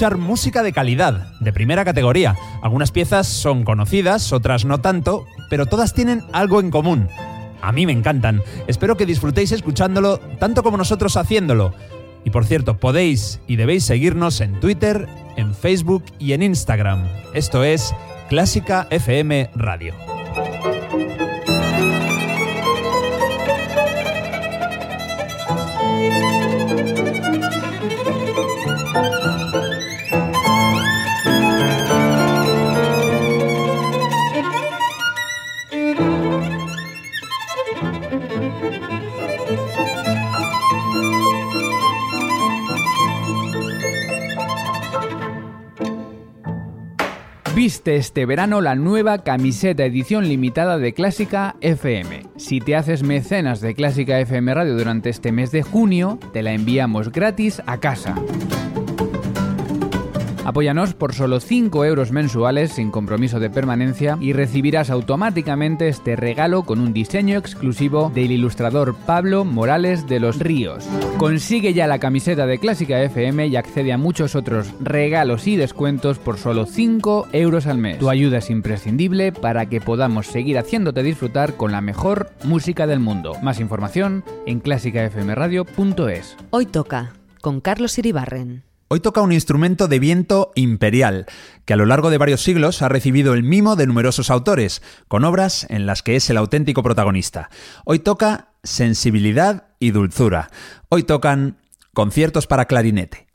Escuchar música de calidad, de primera categoría. Algunas piezas son conocidas, otras no tanto, pero todas tienen algo en común. A mí me encantan. Espero que disfrutéis escuchándolo tanto como nosotros haciéndolo. Y por cierto, podéis y debéis seguirnos en Twitter, en Facebook y en Instagram. Esto es Clásica FM Radio. Viste este verano la nueva camiseta edición limitada de Clásica FM. Si te haces mecenas de Clásica FM Radio durante este mes de junio, te la enviamos gratis a casa. Apóyanos por solo 5 euros mensuales sin compromiso de permanencia y recibirás automáticamente este regalo con un diseño exclusivo del ilustrador Pablo Morales de los Ríos. Consigue ya la camiseta de Clásica FM y accede a muchos otros regalos y descuentos por solo 5 euros al mes. Tu ayuda es imprescindible para que podamos seguir haciéndote disfrutar con la mejor música del mundo. Más información en clásicafmradio.es. Hoy toca con Carlos Iribarren. Hoy toca un instrumento de viento imperial, que a lo largo de varios siglos ha recibido el mimo de numerosos autores, con obras en las que es el auténtico protagonista. Hoy toca sensibilidad y dulzura. Hoy tocan conciertos para clarinete.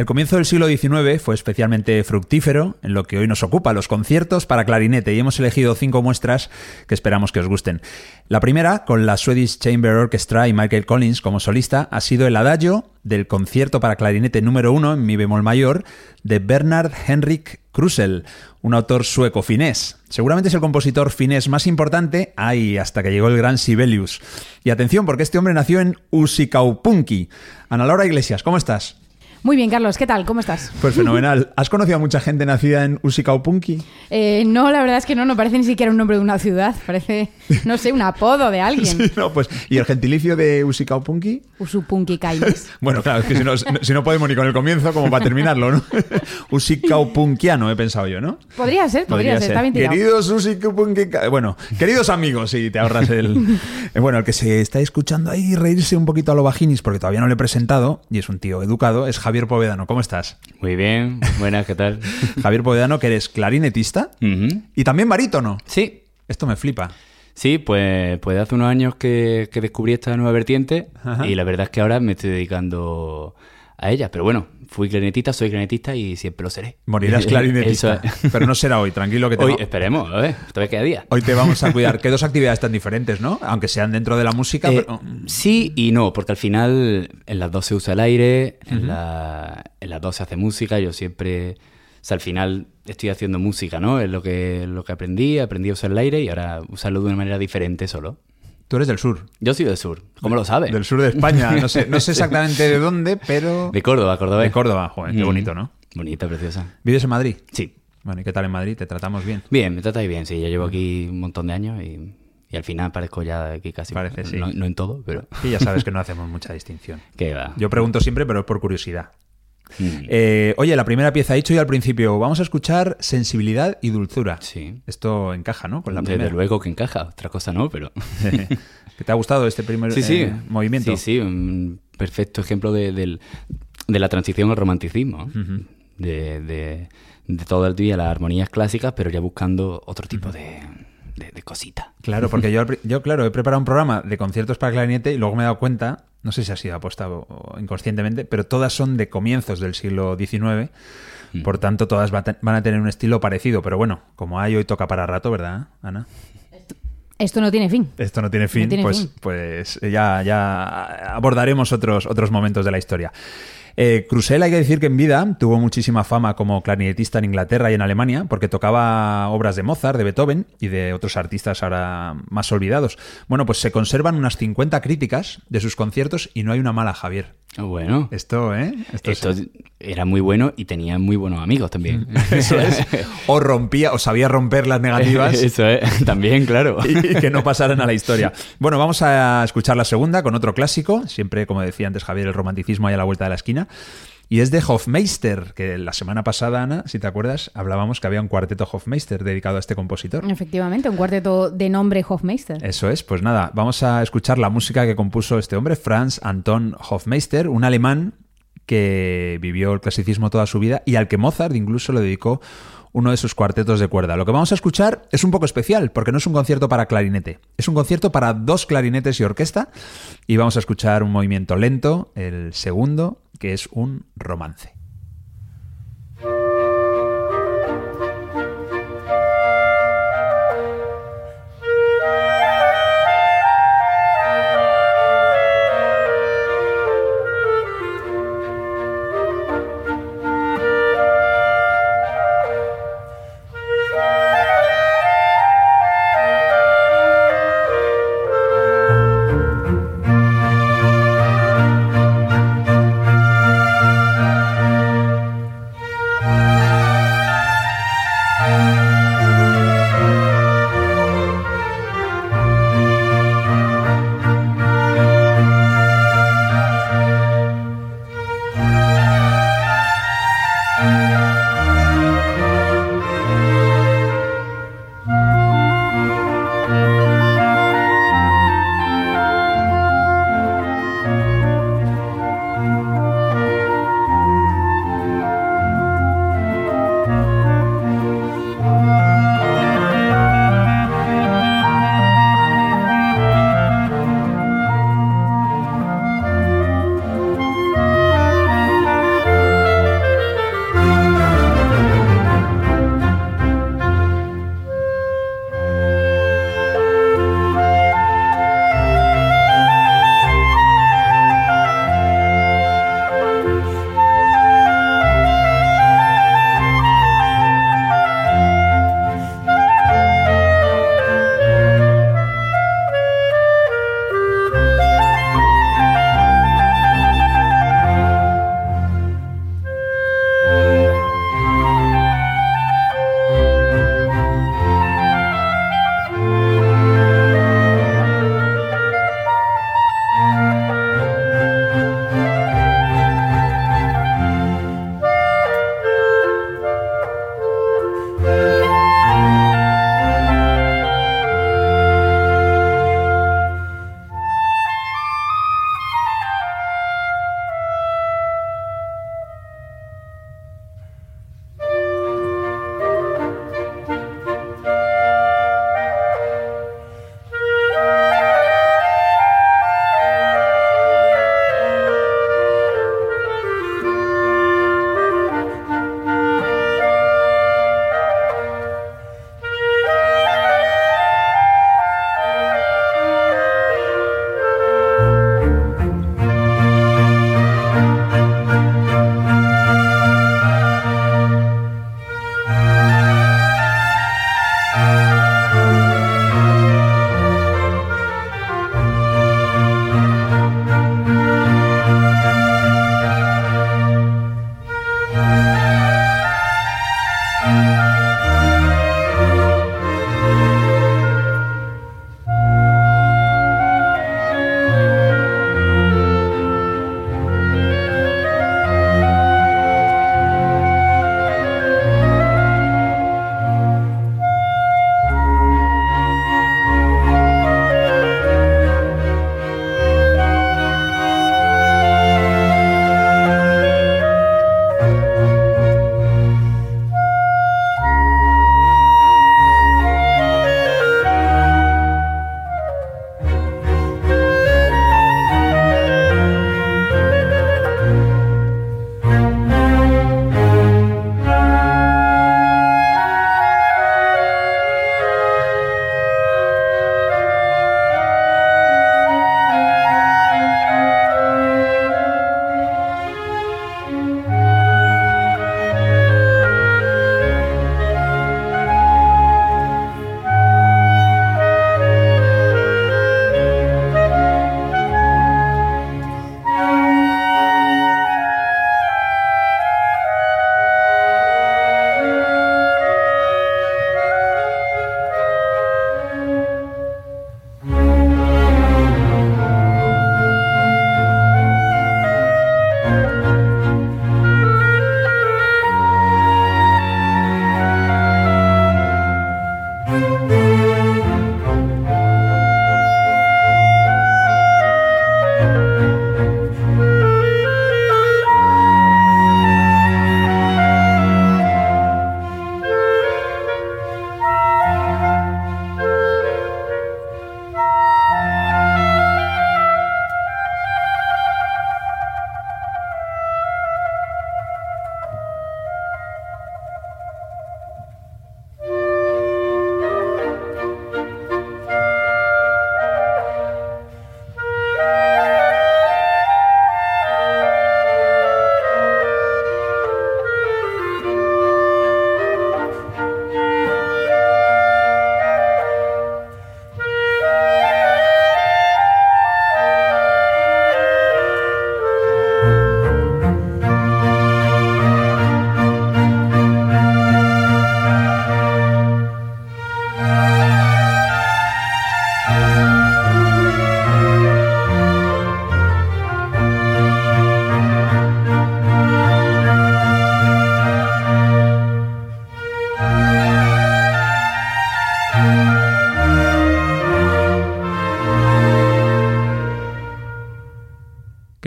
El comienzo del siglo XIX fue especialmente fructífero en lo que hoy nos ocupa, los conciertos para clarinete, y hemos elegido cinco muestras que esperamos que os gusten. La primera, con la Swedish Chamber Orchestra y Michael Collins como solista, ha sido el adagio del concierto para clarinete número uno en mi bemol mayor de Bernard Henrik Krusel, un autor sueco finés. Seguramente es el compositor finés más importante, ahí hasta que llegó el gran Sibelius. Y atención, porque este hombre nació en Usikaupunki. Ana Laura Iglesias, ¿cómo estás? Muy bien, Carlos, ¿qué tal? ¿Cómo estás? Pues fenomenal. ¿Has conocido a mucha gente nacida en Usikaupunki? Eh, no, la verdad es que no, no parece ni siquiera un nombre de una ciudad, parece, no sé, un apodo de alguien. Sí, no, pues, ¿y el gentilicio de Usikaupunki? Usupunki Kaimes. bueno, claro, es que si no, si no podemos ni con el comienzo, como para terminarlo, ¿no? Usikaupunkiano, he pensado yo, ¿no? Podría ser, podría, ser, está bien tirado. Queridos Usikaupunki... Bueno, queridos amigos, si te ahorras el... Eh, bueno, el que se está escuchando ahí reírse un poquito a lo vaginis, porque todavía no le he presentado, y es un tío educado, es Javier Povedano. ¿Cómo estás? Muy bien, buenas, ¿qué tal? Javier Povedano, que eres clarinetista y también barítono. Sí. Esto me flipa. Sí, pues, pues hace unos años que, descubrí esta nueva vertiente y la verdad es que ahora me estoy dedicando a ella. Pero bueno, fui clarinetista, soy clarinetista y siempre lo seré. Morirás clarinetista. Pero no será hoy, tranquilo que te Hoy, esperemos, a ver, todavía queda día. Hoy te vamos a cuidar. ¿Qué dos actividades tan diferentes, no? Aunque sean dentro de la música. Eh, sí y no, porque al final en las dos se usa el aire, en, la, en las dos se hace música. Yo siempre. O sea, al final estoy haciendo música, ¿no? Es lo que, lo que aprendí, aprendí a usar el aire y ahora usarlo de una manera diferente solo. Tú eres del sur. Yo soy del sur. ¿Cómo lo sabes? Del sur de España. No sé, no sé exactamente de dónde, pero. De Córdoba, Córdoba. De Córdoba, joder, qué bonito, ¿no? Bonita, preciosa. ¿Vives en Madrid? Sí. Bueno, ¿y qué tal en Madrid? ¿Te tratamos bien? Bien, me tratáis bien, sí. Ya llevo aquí un montón de años y, y al final parezco ya aquí casi. Parece, sí. No, no en todo, pero. Y ya sabes que no hacemos mucha distinción. ¿Qué va? Yo pregunto siempre, pero es por curiosidad. Mm. Eh, oye, la primera pieza, he dicho yo al principio, vamos a escuchar sensibilidad y dulzura. Sí. Esto encaja, ¿no? Con la Desde primera. luego que encaja, otra cosa no, pero. ¿Que ¿Te ha gustado este primer sí, sí. eh, movimiento? Sí, sí, un perfecto ejemplo de, de la transición al romanticismo. Ujú. de, de- de todo el día las armonías clásicas, pero ya buscando otro tipo de, de, de cositas. Claro, porque yo, yo, claro, he preparado un programa de conciertos para clarinete y luego me he dado cuenta, no sé si ha sido apostado inconscientemente, pero todas son de comienzos del siglo XIX. Mm. Por tanto, todas van a tener un estilo parecido. Pero bueno, como hay hoy toca para rato, ¿verdad, Ana? Esto no tiene fin. Esto no tiene fin, tiene pues, fin. pues ya, ya abordaremos otros, otros momentos de la historia. Eh, hay que decir que en vida tuvo muchísima fama como clarinetista en Inglaterra y en Alemania, porque tocaba obras de Mozart, de Beethoven y de otros artistas ahora más olvidados. Bueno, pues se conservan unas 50 críticas de sus conciertos y no hay una mala, Javier. Bueno, Esto, ¿eh? Esto, esto es- era muy bueno y tenía muy buenos amigos también. eso es. O rompía, o sabía romper las negativas. Eso es, también, claro. y que no pasaran a la historia. Bueno, vamos a escuchar la segunda con otro clásico. Siempre, como decía antes Javier, el romanticismo ahí a la vuelta de la esquina. Y es de Hofmeister, que la semana pasada, Ana, si te acuerdas, hablábamos que había un cuarteto Hofmeister dedicado a este compositor. Efectivamente, un cuarteto de nombre Hofmeister. Eso es, pues nada, vamos a escuchar la música que compuso este hombre, Franz Anton Hofmeister, un alemán que vivió el clasicismo toda su vida y al que Mozart incluso le dedicó uno de sus cuartetos de cuerda. Lo que vamos a escuchar es un poco especial, porque no es un concierto para clarinete, es un concierto para dos clarinetes y orquesta, y vamos a escuchar un movimiento lento, el segundo, que es un romance.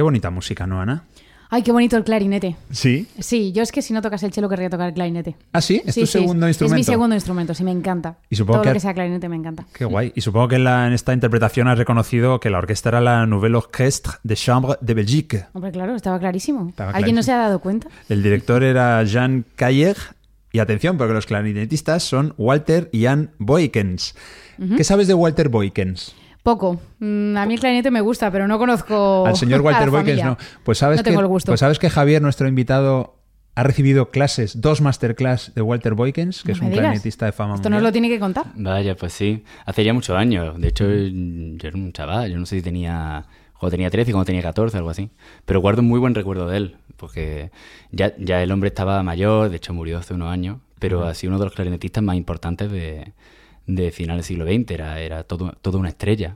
Bonita música, ¿no, Ana? Ay, qué bonito el clarinete. Sí. Sí, yo es que si no tocas el chelo querría tocar el clarinete. ¿Ah, sí? ¿Es Sí, tu sí, segundo es- instrumento? Es mi segundo instrumento, sí, me encanta. Y supongo Todo que lo que sea clarinete me encanta. Qué guay. Y supongo que en, la- en esta interpretación has reconocido que la orquesta era la Nouvelle Orchestre de Chambre de Belgique. Hombre, claro, estaba clarísimo. Estaba ¿Alguien no se ha dado cuenta? El director era Jean Cayer. Y atención, porque los clarinetistas son Walter y Jan Boykens. ¿Qué sabes de Walter Boykens? Poco. Mm, a mí el clarinete me gusta, pero no conozco Al señor Walter Boykens no. Pues sabes, No tengo que, el gusto. pues sabes que Javier, nuestro invitado, ha recibido clases, dos masterclass de Walter Boykens, que No es un digas. clarinetista de fama Esto nos lo tiene que contar. Vaya, pues sí. Hace ya muchos años. De hecho, yo era un chaval. Yo no sé si tenía... Cuando tenía 13, cuando tenía 14, algo así. Pero guardo un muy buen recuerdo de él. Porque ya, ya el hombre estaba mayor. De hecho, murió hace unos años. Pero ha sido uno de los clarinetistas más importantes de, de finales del siglo XX. Era, era todo, toda una estrella.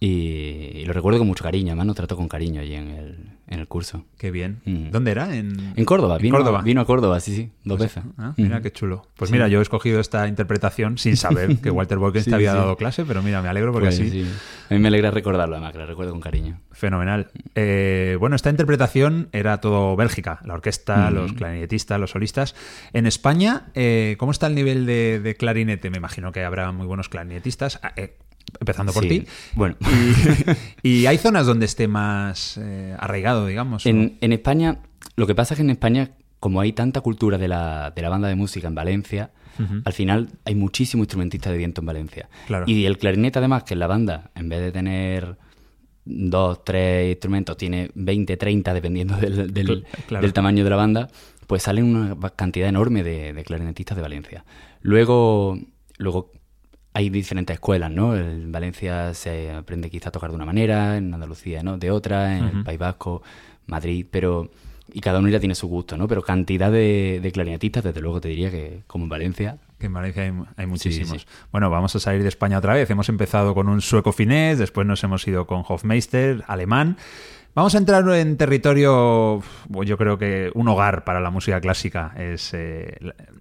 Y lo recuerdo con mucho cariño. Además, nos trató con cariño allí en el, en el curso. Qué bien. Mm. ¿Dónde era? En, En Córdoba. Vino, Córdoba. Vino a Córdoba, sí, sí. Dos veces. Ah, mira qué chulo. Pues mira, yo he escogido esta interpretación sin saber que Walter Boykens Sí, te había sí. dado clase, pero mira, me alegro porque Pues así sí. A mí me alegra recordarlo, además, que lo recuerdo con cariño. Fenomenal. Eh, bueno, esta interpretación era todo Bélgica, la orquesta, Mm. los clarinetistas, los solistas. En España, eh, ¿cómo está el nivel de, de clarinete? Me imagino que habrá muy buenos clarinetistas, ah, eh, empezando por Sí. ti. Bueno. Y, y hay zonas donde esté más eh, arraigado, digamos. En, en España, lo que pasa es que en España, como hay tanta cultura de la, de la banda de música en Valencia, al final hay muchísimos instrumentistas de viento en Valencia. Claro. Y el clarinete, además, que en la banda, en vez de tener dos, tres instrumentos, tiene 20, 30, dependiendo del, del- Cl- claro. del tamaño de la banda, pues salen una cantidad enorme de, de clarinetistas de Valencia. Luego, luego hay diferentes escuelas, ¿no? En Valencia se aprende quizá a tocar de una manera, en Andalucía, ¿no? De otra, en Ujú. el País Vasco, Madrid, pero... Y cada uno ya tiene su gusto, ¿no? Pero cantidad de, de clarinetistas, desde luego te diría que, como en Valencia, Que en Valencia hay, hay muchísimos. sí. Bueno, vamos a salir de España otra vez. Hemos empezado con un sueco finés, después nos hemos ido con Hofmeister, alemán. Vamos a entrar en territorio, yo creo que un hogar para la música clásica es eh,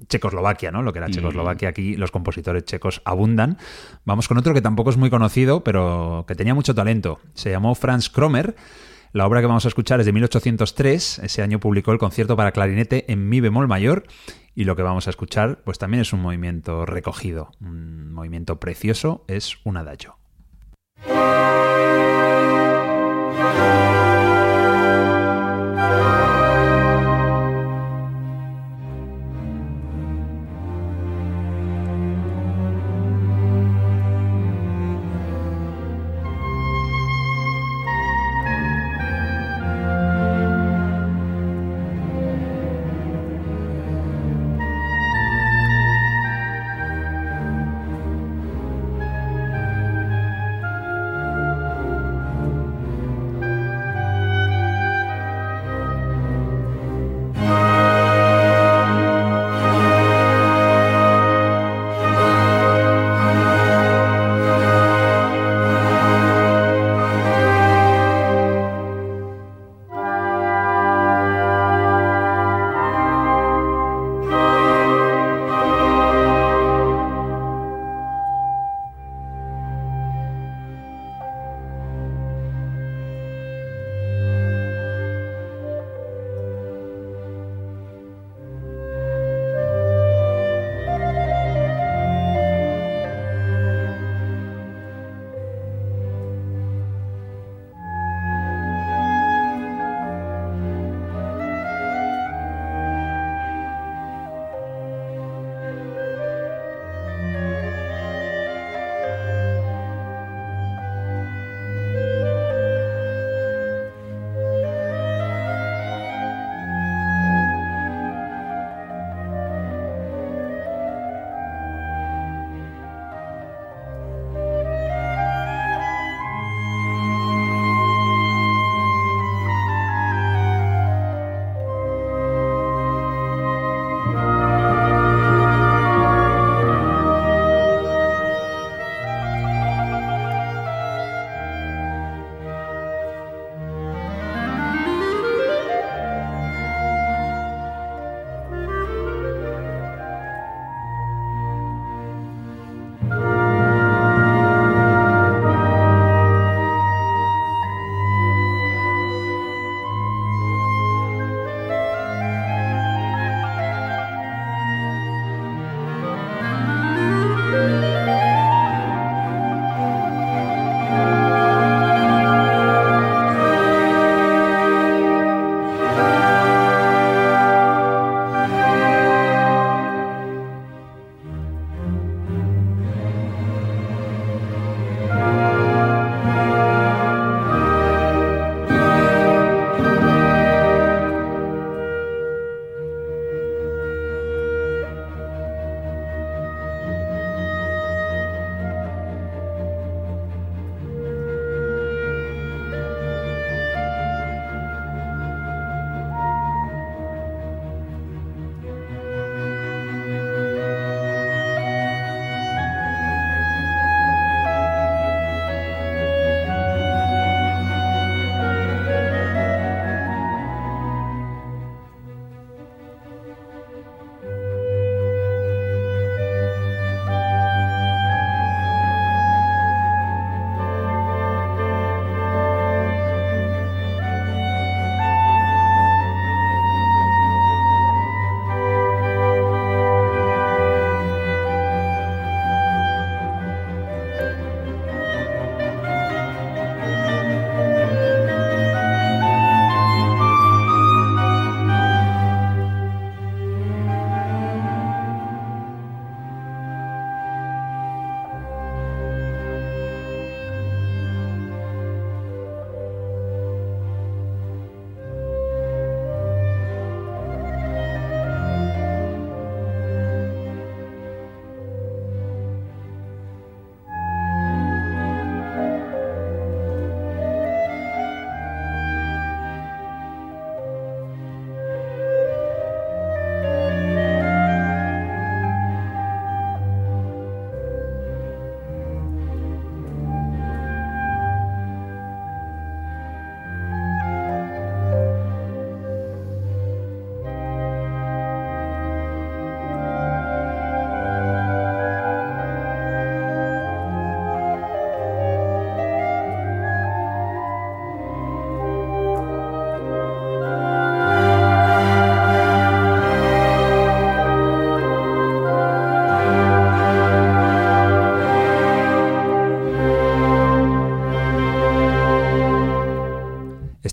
Checoslovaquia, ¿no? Lo que era Mm. Checoslovaquia aquí, los compositores checos abundan. Vamos con otro que tampoco es muy conocido, pero que tenía mucho talento. Se llamó Franz Kromer. La obra que vamos a escuchar es de 1803. Ese año publicó el concierto para clarinete en mi bemol mayor. Y lo que vamos a escuchar, pues también es un movimiento recogido. Un movimiento precioso, es un adagio.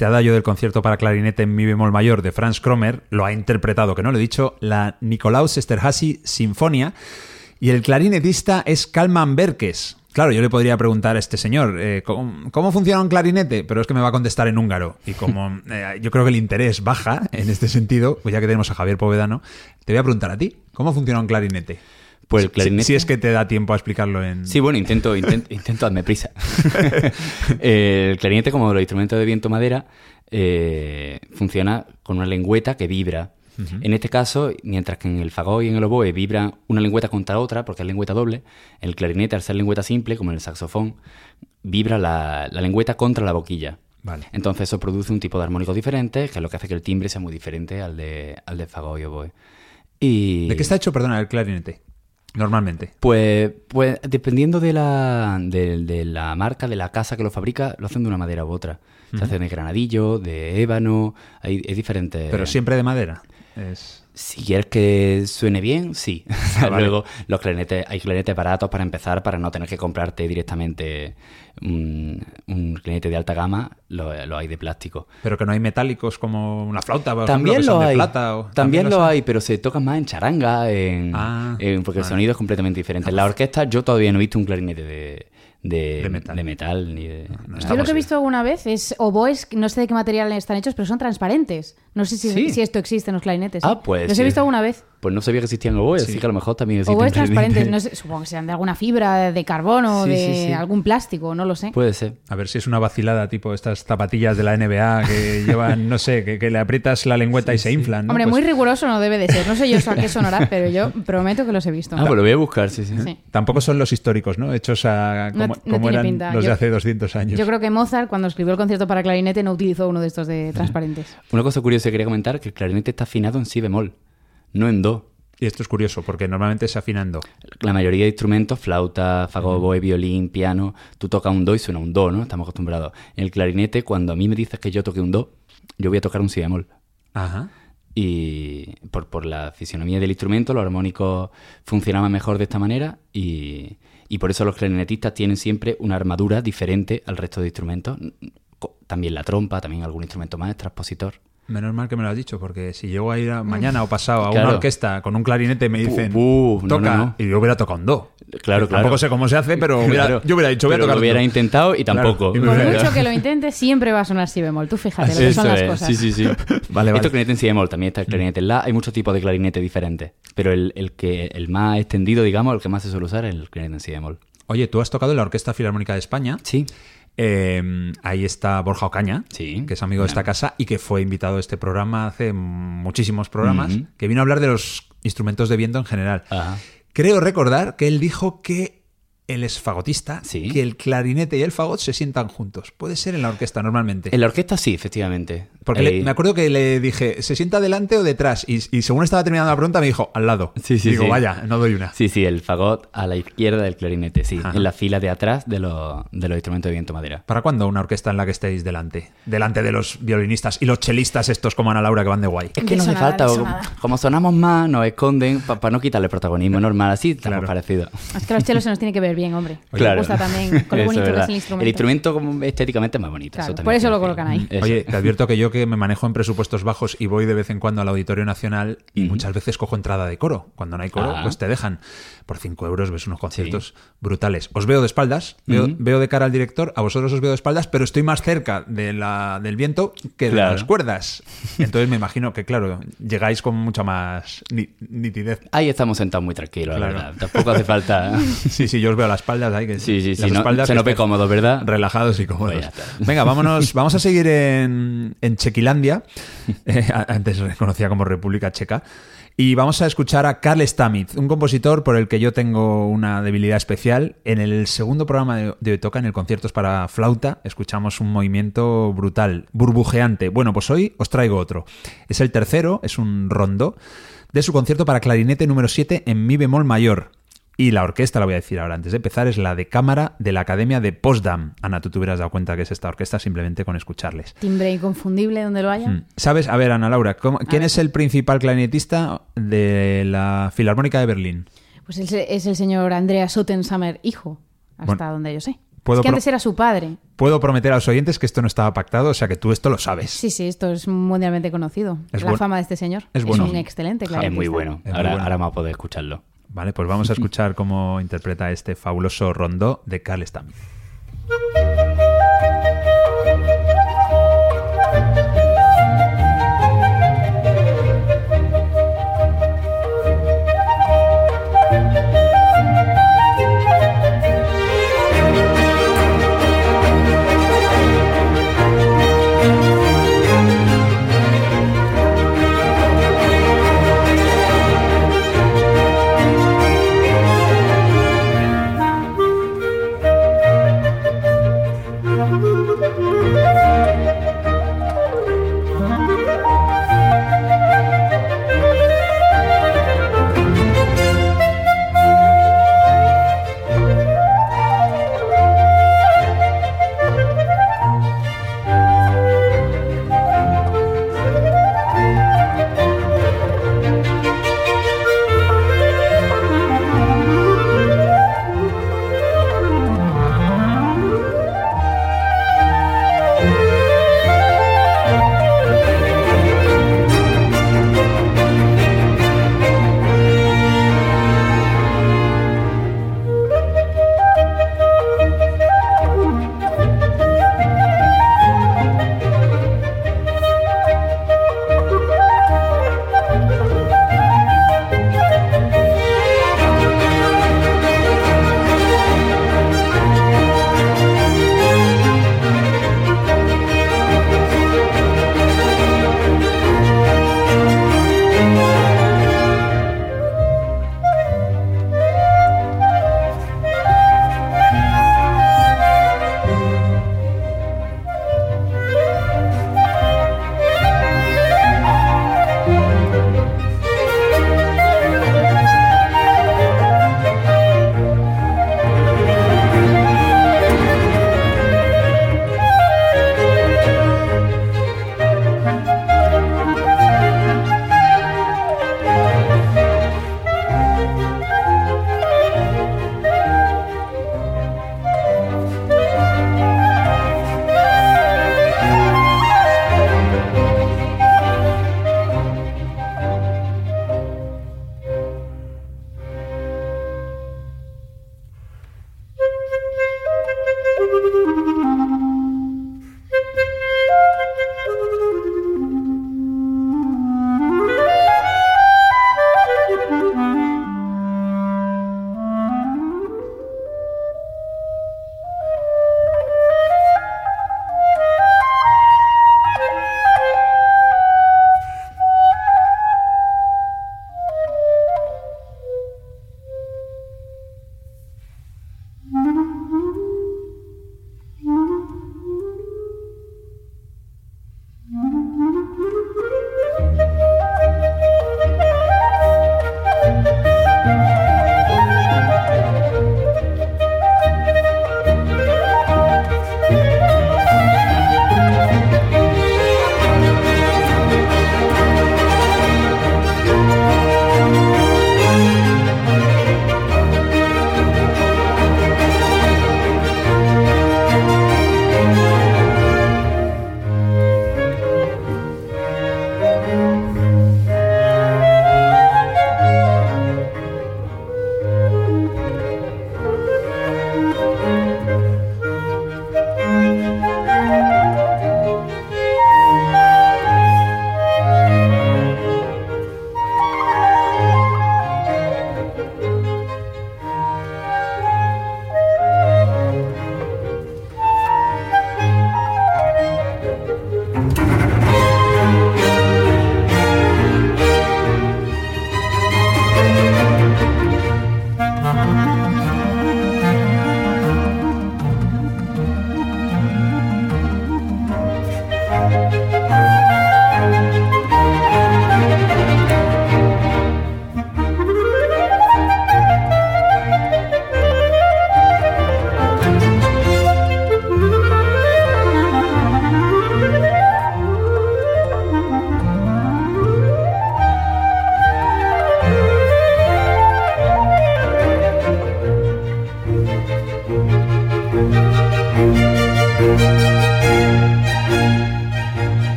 Este adagio del concierto para clarinete en mi bemol mayor de Franz Kromer lo ha interpretado, que no lo he dicho, la Nikolaus Esterhazy Sinfonia y el clarinetista es Kalman Berkes. Claro, yo le podría preguntar a este señor, eh, ¿cómo, cómo funciona un clarinete? Pero es que me va a contestar en húngaro. Y como eh, yo creo que el interés baja en este sentido, pues ya que tenemos a Javier Povedano, te voy a preguntar a ti, ¿cómo funciona un clarinete? Pues el Si- clarinete... Si, es que te da tiempo a explicarlo en... Sí, bueno, intento, intento, intento hazme prisa. el clarinete, como los instrumentos de viento madera, eh, funciona con una lengüeta que vibra. En este caso, mientras que en el fagot y en el oboe vibran una lengüeta contra otra, porque es lengüeta doble, el clarinete, al ser lengüeta simple, como en el saxofón, vibra la, la lengüeta contra la boquilla. Vale. Entonces eso produce un tipo de armónicos diferentes, que es lo que hace que el timbre sea muy diferente al de, al de fagot y oboe. Y... ¿De qué está hecho, perdona, el clarinete? Normalmente. Pues, pues dependiendo de la, de, de la marca, de la casa que lo fabrica, lo hacen de una madera u otra. Se hacen de granadillo, de ébano, hay, hay diferentes... Pero siempre de madera. Es... Si quieres que suene bien, sí. Ah, vale. Luego, los clarinetes, hay clarinetes baratos para empezar, para no tener que comprarte directamente un, un clarinete de alta gama, lo, lo hay de plástico. Pero que no hay metálicos como una flauta, por También ejemplo, que lo son de hay. plata. o- también, los lo hay, pero se tocan más en charanga, en, Ah, en- porque el sonido es completamente diferente. En la orquesta yo todavía no he visto un clarinete de, de, De metal. de metal, ni de... no. Yo lo que he visto alguna vez es oboes, no sé de qué material están hechos, pero son transparentes. No sé si, Sí. si esto existe en los clarinetes. Ah, pues Los sí. he visto alguna vez. Pues no sabía que existían oboes, Sí. así que a lo mejor también existen Oboes transparentes, no sé, supongo que sean de alguna fibra, de carbono, Sí, de sí, sí. algún plástico, no lo sé. Puede ser. A ver si es una vacilada, tipo estas zapatillas de la NBA que llevan, no sé, que, que le aprietas la lengüeta y se inflan. ¿no? Hombre, Pues muy riguroso no debe de ser. No sé yo eso a qué sonará, pero yo prometo que los he visto. Ah, pues lo voy a buscar, sí, sí. Sí. Tampoco son los históricos, ¿no? Hechos a No- como, no como eran pinta. los de hace 200 años. Yo creo que Mozart, cuando escribió el concierto para clarinete, no utilizó uno de estos de transparentes. Una cosa curiosa que quería comentar, que el clarinete está afinado en si bemol, no en do. Y esto es curioso, porque normalmente se afinando. La mayoría de instrumentos, flauta, fagot, violín, piano, tú tocas un do y suena un do, ¿no? Estamos acostumbrados. En el clarinete, cuando a mí me dices que yo toque un do, yo voy a tocar un si bemol. Ajá. Y por, por la fisionomía del instrumento, los armónicos funcionaban mejor de esta manera y, y por eso los clarinetistas tienen siempre una armadura diferente al resto de instrumentos. También la trompa, también algún instrumento más, transpositor. Menos mal que me lo has dicho, porque si llego a ir a- mañana o pasado a Claro. una orquesta con un clarinete y me dicen, bu, no, toca, no, no. y yo hubiera tocado un do. Claro, claro. Tampoco sé cómo se hace, pero hubiera- Claro. yo hubiera dicho, voy a Pero tocar lo hubiera do. intentado y Claro, tampoco. y Por hubiera- mucho que lo intentes, siempre va a sonar si bemol. Tú fíjate lo que son las es, cosas. Sí, sí, sí. Vale, vale. Esto es clarinete en si bemol, también está el clarinete en la. Hay muchos tipos de clarinete diferentes. Pero el, el que el más extendido, digamos, el que más se suele usar es el clarinete en si bemol. Oye, tú has tocado en la Orquesta Filarmónica de España. Sí. Eh, ahí está Borja Ocaña, Sí. que es amigo de esta casa y que fue invitado a este programa hace muchísimos programas, que vino a hablar de los instrumentos de viento en general. Ajá. Creo recordar que él dijo que él es fagotista, Sí. que el clarinete y el fagot se sientan juntos. Puede ser en la orquesta normalmente. En la orquesta sí, efectivamente. Porque le- Eh, me acuerdo que le dije, ¿se sienta delante o detrás? Y, y según estaba terminando la pregunta me dijo, al lado. Sí, sí, Digo, sí. vaya, no doy una. Sí, sí, el fagot a la izquierda del clarinete, sí. Ajá. En la fila de atrás de, los- de los instrumentos de viento madera. ¿Para cuándo una orquesta en la que estéis delante? Delante de los violinistas y los chelistas estos como Ana Laura que van de guay. Es que no hace falta, como sonamos más, nos esconden para no quitarle protagonismo normal, así estamos Claro. parecidos. Es que los chelos se nos tiene que ver bien, hombre. Claro. Me gusta también con lo Eso bonito es que verdad. es el instrumento. El instrumento como estéticamente es más bonito. Claro, por eso lo colocan ahí. Eso. Oye, te advierto que yo que me manejo en presupuestos bajos y voy de vez en cuando al Auditorio Nacional y muchas veces cojo entrada de coro. Cuando no hay coro, Ah. pues te dejan. Por 5 euros ves unos conciertos brutales. Os veo de espaldas, veo, de cara al director, a vosotros os veo de espaldas, pero estoy más cerca de la, del viento que de las cuerdas. Entonces me imagino que, claro, llegáis con mucha más ni- nitidez. Ahí estamos sentados muy tranquilos, Claro. la verdad. Tampoco hace falta. Sí, sí, yo os veo a las espaldas ahí. Que, Sí, sí, sí, las no- espaldas se nos ve cómodo, ¿verdad? Relajados y cómodos. Pues. Venga, vámonos, vamos a seguir en, en Chequilandia. Eh, antes se conocía como República Checa. Y vamos a escuchar a Karl Stamitz, un compositor por el que yo tengo una debilidad especial. En el segundo programa de, de Toca, en el Conciertos para Flauta, escuchamos un movimiento brutal, burbujeante. Bueno, pues hoy os traigo otro. Es el tercero, es un rondo, de su concierto para clarinete número 7 en mi bemol mayor. Y la orquesta, la voy a decir ahora antes de empezar, es la de cámara de la Academia de Potsdam. Ana, tú te hubieras dado cuenta que es esta orquesta simplemente con escucharles. Timbre inconfundible donde lo haya. Mm. ¿Sabes? A ver, Ana Laura, ¿quién es el principal clarinetista de la Filarmónica de Berlín? Pues es, el señor Andreas Sottensamer, hijo, hasta donde yo sé. Es que antes era su padre. Puedo prometer a los oyentes que esto no estaba pactado, o sea que tú esto lo sabes. Sí, sí, esto es mundialmente conocido. Es la fama de este señor. Es, bueno. es un excelente, claro. Es muy bueno. Ahora, muy bueno. ahora vamos a poder escucharlo. Vale, pues vamos a escuchar cómo interpreta este fabuloso rondó de Carl Stamm.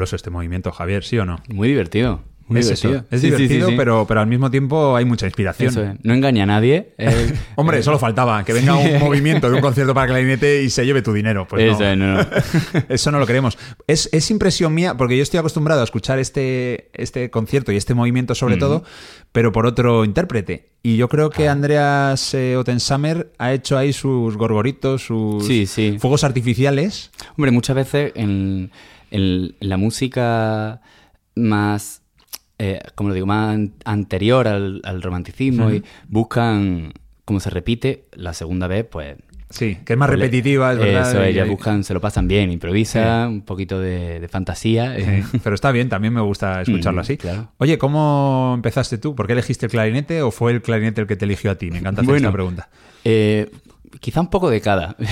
Fabuloso este movimiento, Javier, ¿sí o no? Muy divertido. Muy es divertido. eso, es Sí, sí, sí, divertido, sí. Pero, pero al mismo tiempo hay mucha inspiración. Eso es. No engaña a nadie. eh, Hombre, solo faltaba que venga un movimiento de un concierto para clarinete y se lleve tu dinero. Pues eso es, no, no. Eso no lo queremos. Es, es impresión mía, porque yo estoy acostumbrado a escuchar este, este concierto y este movimiento sobre todo, pero por otro intérprete. Y yo creo Ah. que Andreas eh, Ottensamer ha hecho ahí sus gorgoritos, sus fuegos artificiales. Hombre, muchas veces en, en la música más, eh, como lo digo, más an- anterior al, al romanticismo y buscan, como se repite, la segunda vez, pues... Sí, que es más pues repetitiva, es verdad. Eso, ellas buscan, se lo pasan bien, improvisa, un poquito de, de fantasía. eh. Sí, pero está bien, también me gusta escucharlo Mm, así. claro. Oye, ¿cómo empezaste tú? ¿Por qué elegiste el clarinete o fue el clarinete el que te eligió a ti? Me encanta hacer Bueno. esta pregunta. Eh, quizá un poco de cada.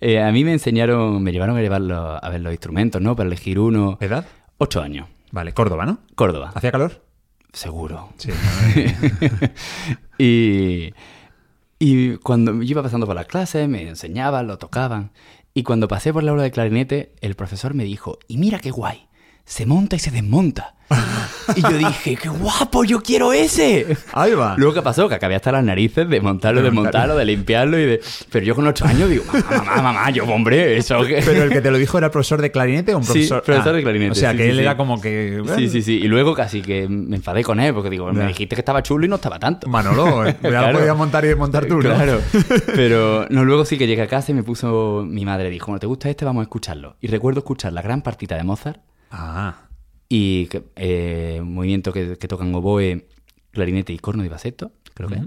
Eh, a mí me enseñaron, me llevaron a, llevar los- a ver los instrumentos, ¿no? Para elegir uno. ¿Edad? Ocho años. Vale, Córdoba, ¿no? Córdoba. ¿Hacía calor? Seguro. Sí. y, y cuando yo iba pasando por las clases, me enseñaban, lo tocaban. Y cuando pasé por la aula de clarinete, el profesor me dijo, y mira qué guay, se monta y se desmonta. y yo dije, qué guapo, yo quiero ese. Ahí va. Luego, ¿qué pasó? Que acabé hasta las narices de montarlo, De de montarlo. montarlo, de limpiarlo y de... Pero yo con ocho años digo, mamá, mamá, mamá, yo, hombre, eso que... ¿Pero el que te lo dijo era profesor de clarinete o un Sí, profesor? profesor de clarinete, O sea, sí, que sí, él sí. era como que... Sí, sí, sí. Y luego casi que me enfadé con él porque digo, me dijiste que estaba chulo y no estaba tanto. Manolo, eh, ya Claro. lo podías montar y desmontar tú, ¿no? Claro. Pero no, luego sí que llegué a casa y me puso mi madre dijo, bueno, ¿te gusta este? Vamos a escucharlo. Y recuerdo escuchar la gran partita de Mozart Ah, y eh, un movimiento que, que tocan oboe, clarinete y corno de baseto, creo que.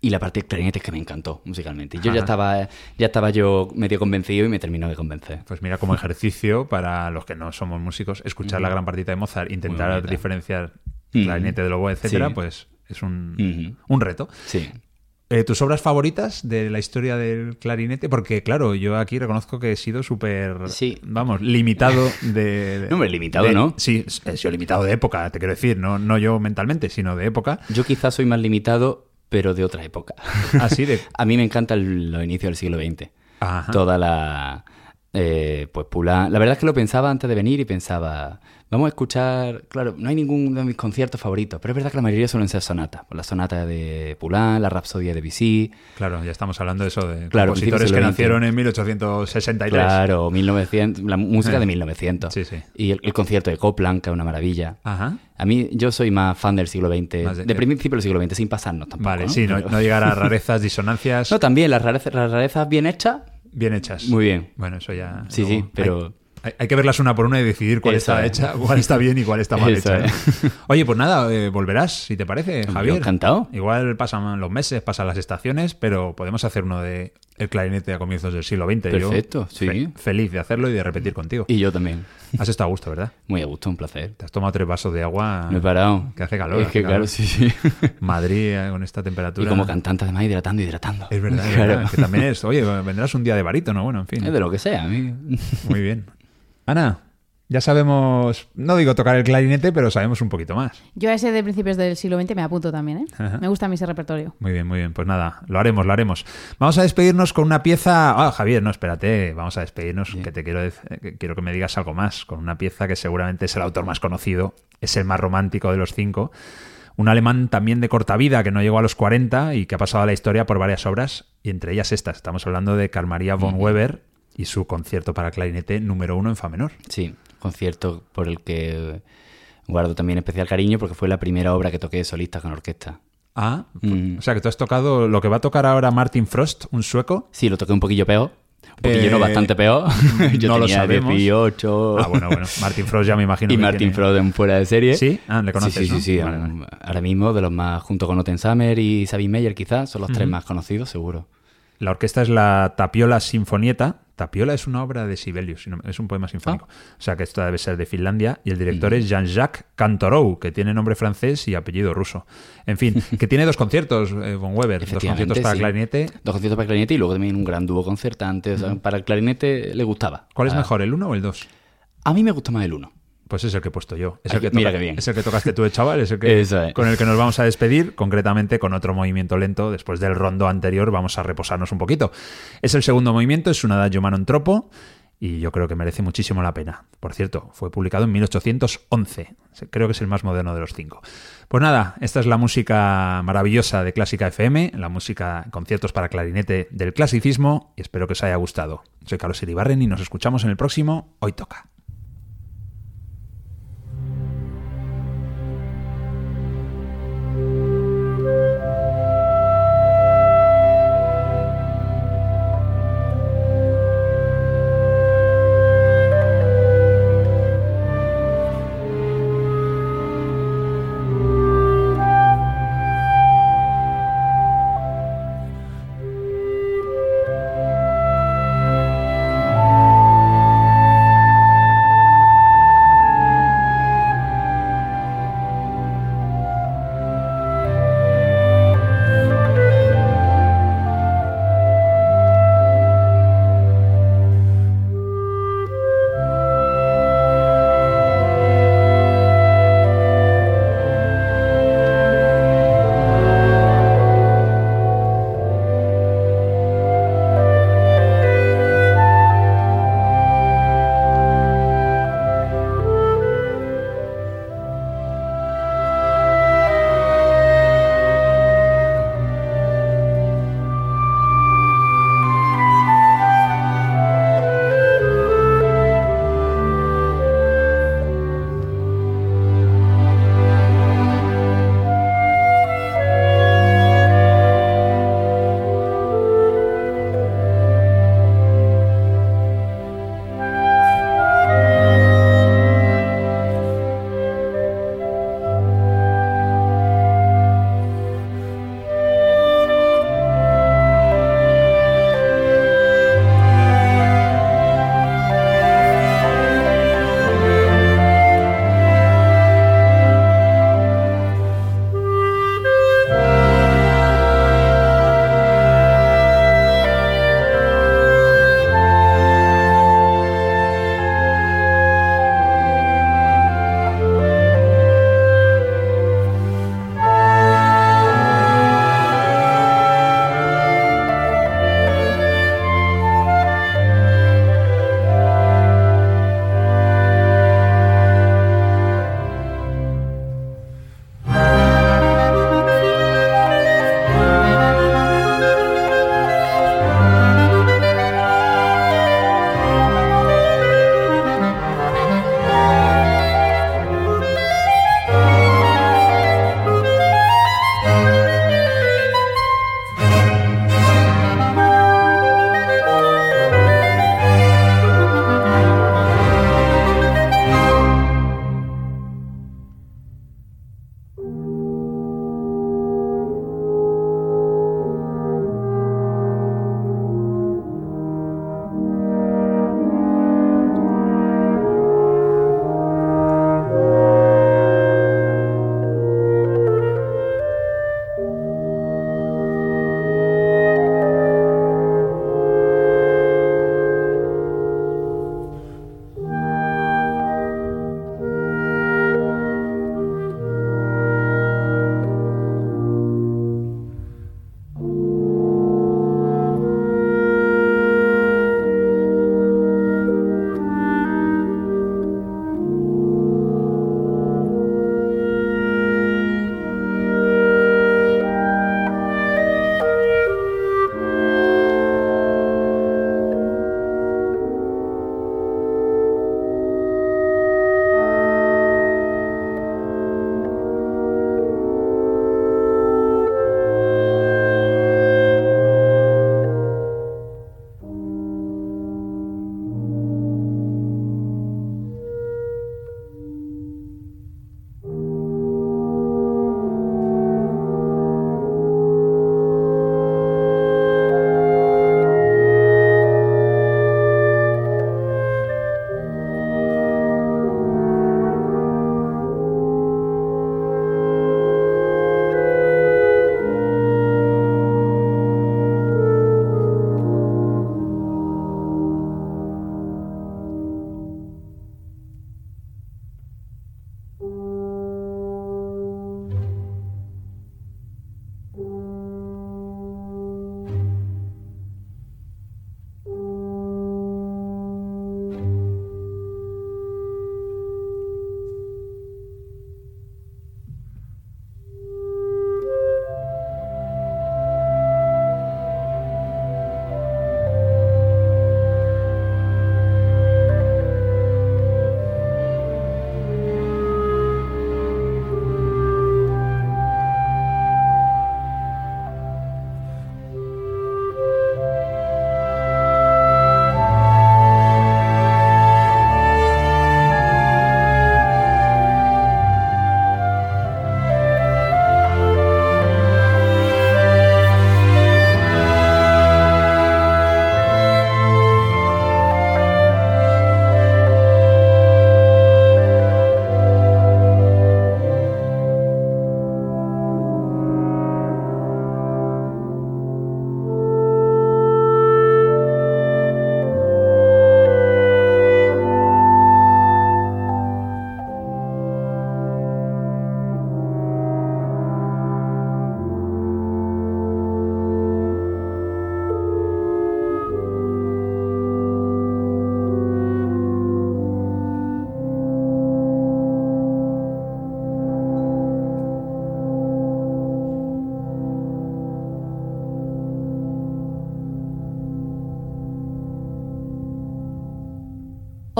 Y la parte de clarinete es que me encantó musicalmente. Y yo Ajá. ya estaba, ya estaba yo medio convencido y me terminó de convencer. pues mira, como ejercicio para los que no somos músicos, escuchar la gran partita de Mozart, intentar diferenciar clarinete del oboe, etcétera, Sí. pues es un, un reto. Sí. Eh, ¿Tus obras favoritas de la historia del clarinete? Porque, claro, yo aquí reconozco que he sido súper, Sí. vamos, limitado de... de- No, hombre, limitado, de- ¿no? Sí, he sido limitado de época, te quiero decir, no, no yo mentalmente, sino de época. Yo quizás soy más limitado, pero de otra época. Así de... A mí me encanta el- los inicios del siglo XX. Ajá. Toda la. eh, pues Pula. La verdad es que lo pensaba antes de venir y pensaba. Vamos a escuchar. Claro, no hay ninguno de mis conciertos favoritos, pero es verdad que la mayoría suelen ser sonatas. Pues la sonata de Poulain, la rapsodia de Bizet. Claro, ya estamos hablando de eso, de Claro, compositores que nacieron en 1863. Claro, 1900, la música de 1900. Sí, sí. Y el, el concierto de Copland, que es una maravilla. Ajá. A mí, yo soy más fan del siglo XX, de- de, principio del siglo XX, sin pasarnos tampoco. Vale, ¿no? sí, no, llegar a rarezas, disonancias No, también las rarezas, las rarezas bien hechas, bien hechas. muy bien. Bueno, eso ya... Sí, luego sí, pero- Hay, hay- hay que verlas una por una y decidir cuál está es. hecha, cuál está bien y cuál está mal hecha. Oye, pues nada, eh, volverás, si te parece, Yo Javier. encantado. Igual pasan los meses, pasan las estaciones, pero podemos hacer uno de el clarinete a comienzos del siglo XX. Yo Perfecto, sí. fe- feliz de hacerlo y de repetir contigo. Y yo también. Has estado a gusto, ¿verdad? Muy a gusto, un placer. Te has tomado tres vasos de agua. No he parado. Que hace calor. Es que calor. claro, sí, sí. Madrid eh, con esta temperatura. Y como cantante además hidratando, hidratando. Es verdad, es Claro. verdad, que también es. Oye, vendrás un día de barítono, bueno, en fin. Es de lo que sea. a mí- Muy bien. Ana, ya sabemos, no digo tocar el clarinete, pero sabemos un poquito más. Yo a ese de principios del siglo XX me apunto también, ¿eh? Ajá. Me gusta a mí ese repertorio. Muy bien, muy bien. Pues nada, lo haremos, lo haremos. Vamos a despedirnos con una pieza. Ah, Javier, no, espérate. Vamos a despedirnos, que te quiero, dec- que quiero que me digas algo más. Con una pieza que seguramente es el autor más conocido, es el más romántico de los cinco. Un alemán también de corta vida que no llegó a los 40 y que ha pasado a la historia por varias obras, y entre ellas estas. Estamos hablando de Carl Maria von Weber y su concierto para clarinete número uno en Fa menor. Sí, concierto por el que guardo también especial cariño porque fue la primera obra que toqué de solista con orquesta. Ah, Mm. o sea que tú has tocado lo que va a tocar ahora Martin Frost, un sueco. Sí, lo toqué un poquillo peor. Un poquillo Eh, no, bastante peor. Yo no lo tenía sabemos. 18. Ah, bueno, bueno. Martin Frost ya me imagino y que Martin tiene- Frost en fuera de serie. ¿Sí? Ah, le conoces, Sí, sí, ¿no? sí. sí. Vale, vale. Ahora mismo, de los más, junto con Otten Summer y Sabine Meyer, quizás, son los tres más conocidos, seguro. La orquesta es la Tapiola Sinfonieta. Tapiola es una obra de Sibelius, es un poema sinfónico. Ah. O sea que esto debe ser de Finlandia. Y el director es Jean-Jacques Cantorou, que tiene nombre francés y apellido ruso. En fin, que tiene dos conciertos, eh, Von Weber. Dos conciertos para sí. clarinete. Dos conciertos para clarinete y luego también un gran dúo concertante. O sea, Para el clarinete le gustaba. ¿Cuál es Ah, mejor, el uno o el dos? A mí me gusta más el uno. Pues es el que he puesto yo. Es Ay, el que, mira qué bien. es el que tocaste tú, de chaval. Es el que, es. con el que nos vamos a despedir, concretamente con otro movimiento lento. Después del rondo anterior, vamos a reposarnos un poquito. Es el segundo movimiento, es un adagio manon tropo. y yo creo que merece muchísimo la pena. Por cierto, fue publicado en 1811, creo que es el más moderno de los cinco. Pues nada, esta es la música maravillosa de Clásica FM, la música conciertos para clarinete del clasicismo, y espero que os haya gustado. Soy Carlos Iribarren y nos escuchamos en el próximo Hoy Toca.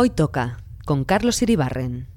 Hoy toca con Carlos Iribarren.